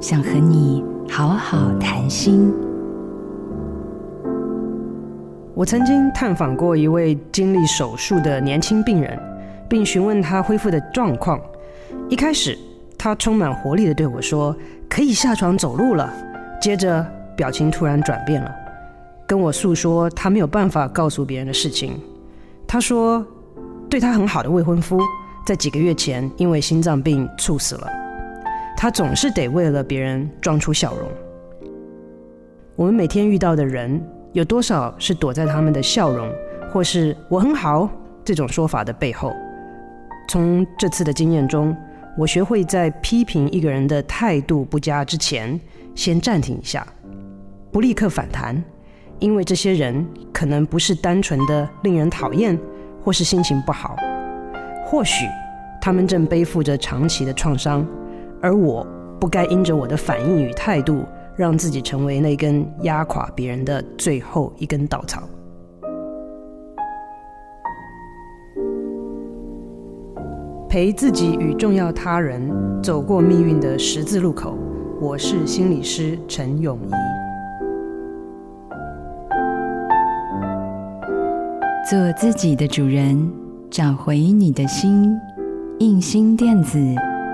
想和你好好谈心。我曾经探访过一位经历手术的年轻病人，并询问他恢复的状况。一开始，他充满活力的对我说：“可以下床走路了。”接着，表情突然转变了，跟我诉说他没有办法告诉别人的事情。他说，对他很好的未婚夫，在几个月前因为心脏病猝死了。他总是得为了别人装出笑容。我们每天遇到的人，有多少是躲在他们的笑容，或是“我很好”这种说法的背后？从这次的经验中，我学会在批评一个人的态度不佳之前，先暂停一下，不立刻反弹，因为这些人可能不是单纯的令人讨厌，或是心情不好，或许他们正背负着长期的创伤。而我不该因着我的反应与态度，让自己成为那根压垮别人的最后一根稻草。陪自己与重要他人走过命运的十字路口，我是心理师陈永仪。做自己的主人，找回你的心。印心电子。